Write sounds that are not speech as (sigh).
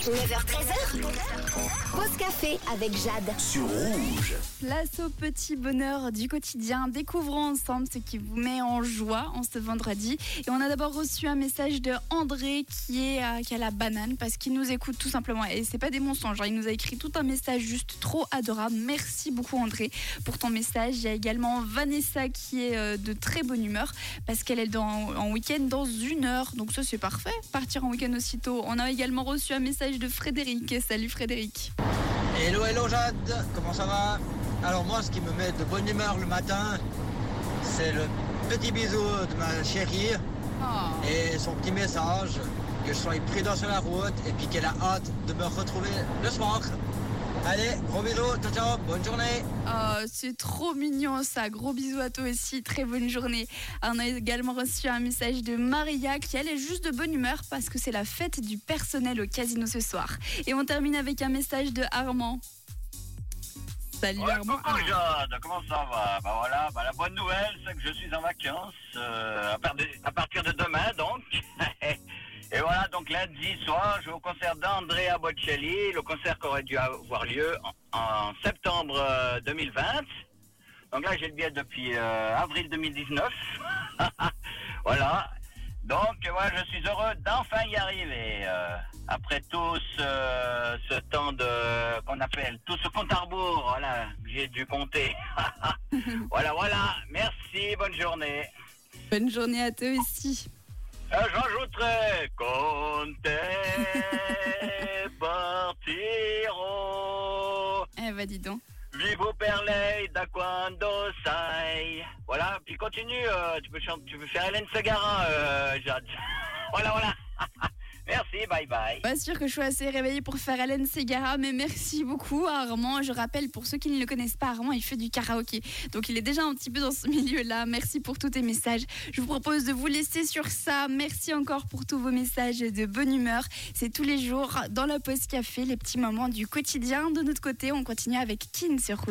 9h13h. Pause café avec Jade. sur rouge. Place au petit bonheur du quotidien. Découvrons ensemble ce qui vous met en joie en ce vendredi. Et on a d'abord reçu un message de André qui est à, qui a la banane parce qu'il nous écoute tout simplement. Et c'est pas des mensonges. hein. Il nous a écrit tout un message juste trop adorable. Merci beaucoup André pour ton message. Il y a également Vanessa qui est euh, de très bonne humeur parce qu'elle est dans, en week-end dans une heure. Donc ça c'est parfait. Partir en week-end aussitôt. On a également reçu un message de Frédéric. Salut Frédéric. Hello, hello Jade, comment ça va? Alors moi, ce qui me met de bonne humeur le matin, c'est le petit bisou de ma chérie Oh. et son petit message, que je sois prudent sur la route et puis qu'elle a hâte de me retrouver le soir. Allez, gros bisous, ciao ciao, bonne journée Oh, c'est trop mignon ça. Gros bisous à toi aussi. Très bonne journée. On a également reçu un message de Maria qui elle est juste de bonne humeur parce que c'est la fête du personnel au casino ce soir. Et on termine avec un message de Armand. Salut Ouais, Armand. coucou Jade, comment ça va? Bah voilà, bah la bonne nouvelle, c'est que je suis en vacances euh, à, partir de demain lundi soir, je vais au concert d'Andrea Bocelli, le concert qui aurait dû avoir lieu en, en septembre euh, 2020. Donc là, j'ai le billet depuis euh, avril 2019. (laughs) voilà. Donc, voilà, je suis heureux d'enfin y arriver. euh, après tout ce, ce temps de qu'on appelle tout ce compte à rebours, voilà, j'ai dû compter. (laughs) voilà, voilà. Merci, bonne journée. Bonne journée à toi aussi. J'ajouterai compter (laughs) partirò. Eh bah dis donc. Vivo per lei da quando sai. Voilà, puis continue, euh, tu, peux chanter, tu peux faire Hélène Segara, euh, Jade. (laughs) voilà, voilà. (laughs) Bye bye. Pas sûr que je sois assez réveillée pour faire Hélène Segara, mais merci beaucoup à Armand. Je rappelle, pour ceux qui ne le connaissent pas, Armand, il fait du karaoké. Donc il est déjà un petit peu dans ce milieu-là. Merci pour tous tes messages. Je vous propose de vous laisser sur ça. Merci encore pour tous vos messages de bonne humeur. C'est tous les jours dans la pause café, les petits moments du quotidien. De notre côté, on continue avec Kin sur.